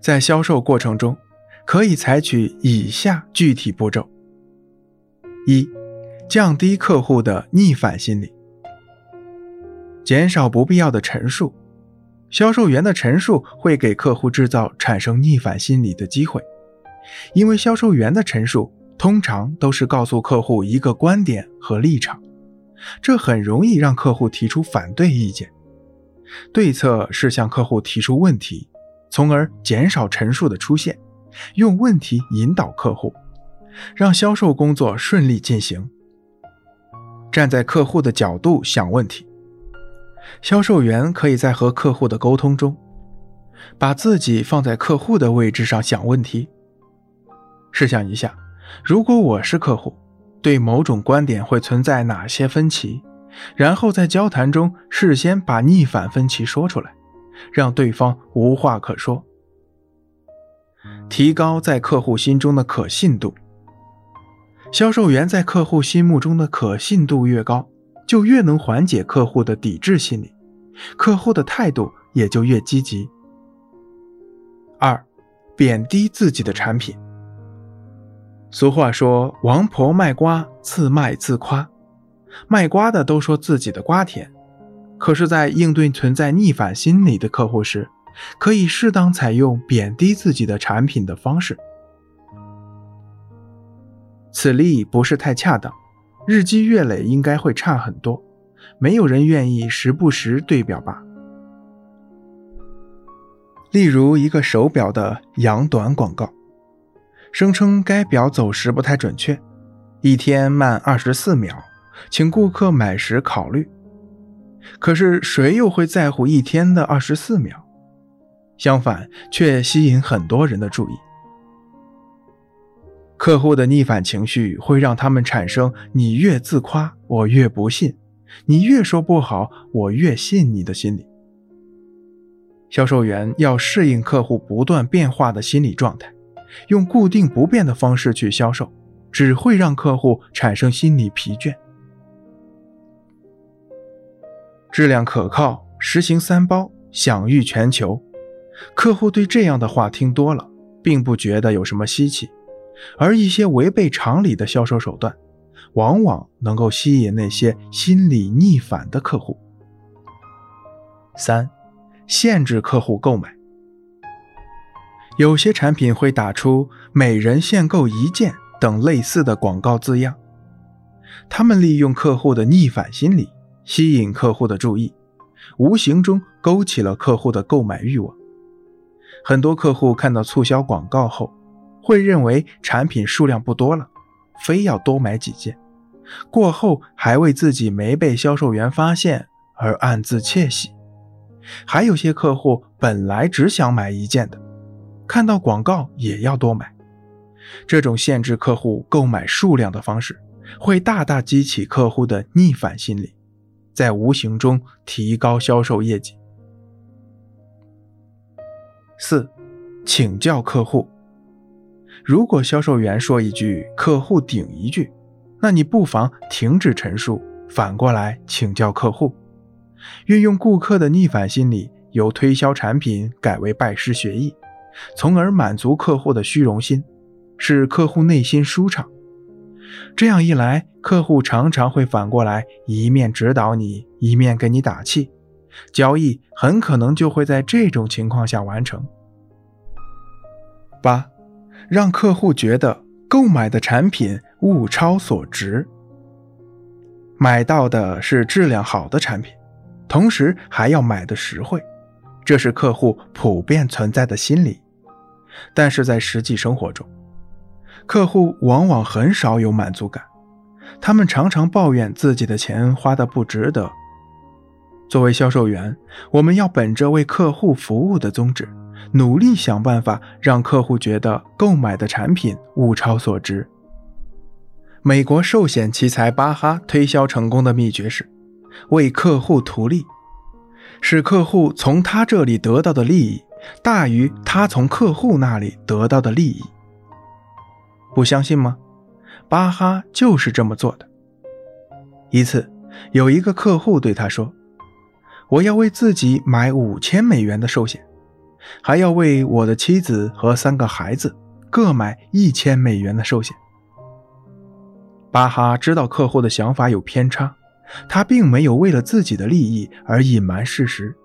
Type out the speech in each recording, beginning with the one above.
在销售过程中，可以采取以下具体步骤：一、降低客户的逆反心理，减少不必要的陈述。销售员的陈述会给客户制造产生逆反心理的机会，因为销售员的陈述通常都是告诉客户一个观点和立场，这很容易让客户提出反对意见。对策是向客户提出问题，从而减少陈述的出现，用问题引导客户，让销售工作顺利进行。站在客户的角度想问题，销售员可以在和客户的沟通中，把自己放在客户的位置上想问题。试想一下，如果我是客户，对某种观点会存在哪些分歧？然后在交谈中事先把逆反分歧说出来，让对方无话可说，提高在客户心中的可信度。销售员在客户心目中的可信度越高，就越能缓解客户的抵制心理，客户的态度也就越积极。二，贬低自己的产品。俗话说：“王婆卖瓜，自卖自夸。”卖瓜的都说自己的瓜甜，可是，在应对存在逆反心理的客户时，可以适当采用贬低自己的产品的方式。此例不是太恰当，日积月累应该会差很多，没有人愿意时不时对表吧。例如，一个手表的扬短广告，声称该表走时不太准确，一天慢二十四秒。请顾客买时考虑。可是谁又会在乎一天的二十四秒？相反，却吸引很多人的注意。客户的逆反情绪会让他们产生“你越自夸，我越不信；你越说不好，我越信你的”心理。销售员要适应客户不断变化的心理状态，用固定不变的方式去销售，只会让客户产生心理疲倦。质量可靠，实行三包，享誉全球。客户对这样的话听多了，并不觉得有什么稀奇。而一些违背常理的销售手段，往往能够吸引那些心理逆反的客户。三，限制客户购买。有些产品会打出“每人限购一件”等类似的广告字样，他们利用客户的逆反心理。吸引客户的注意，无形中勾起了客户的购买欲望。很多客户看到促销广告后，会认为产品数量不多了，非要多买几件。过后还为自己没被销售员发现而暗自窃喜。还有些客户本来只想买一件的，看到广告也要多买。这种限制客户购买数量的方式，会大大激起客户的逆反心理。在无形中提高销售业绩。四，请教客户。如果销售员说一句，客户顶一句，那你不妨停止陈述，反过来请教客户，运用顾客的逆反心理，由推销产品改为拜师学艺，从而满足客户的虚荣心，使客户内心舒畅。这样一来，客户常常会反过来一面指导你，一面给你打气，交易很可能就会在这种情况下完成。八，让客户觉得购买的产品物超所值，买到的是质量好的产品，同时还要买的实惠，这是客户普遍存在的心理。但是在实际生活中，客户往往很少有满足感，他们常常抱怨自己的钱花的不值得。作为销售员，我们要本着为客户服务的宗旨，努力想办法让客户觉得购买的产品物超所值。美国寿险奇才巴哈推销成功的秘诀是为客户图利，使客户从他这里得到的利益大于他从客户那里得到的利益。不相信吗？巴哈就是这么做的。一次，有一个客户对他说：“我要为自己买五千美元的寿险，还要为我的妻子和三个孩子各买一千美元的寿险。巴哈知道客户的想法有偏差，他并没有为了自己的利益而隐瞒事实，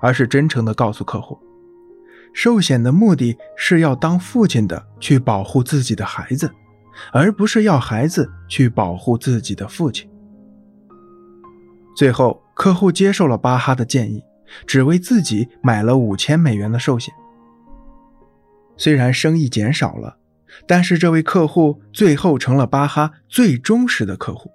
而是真诚地告诉客户，寿险的目的是要当父亲的去保护自己的孩子，而不是要孩子去保护自己的父亲。最后，客户接受了巴哈的建议，只为自己买了五千美元的寿险。虽然生意减少了。但是这位客户最后成了巴哈最忠实的客户。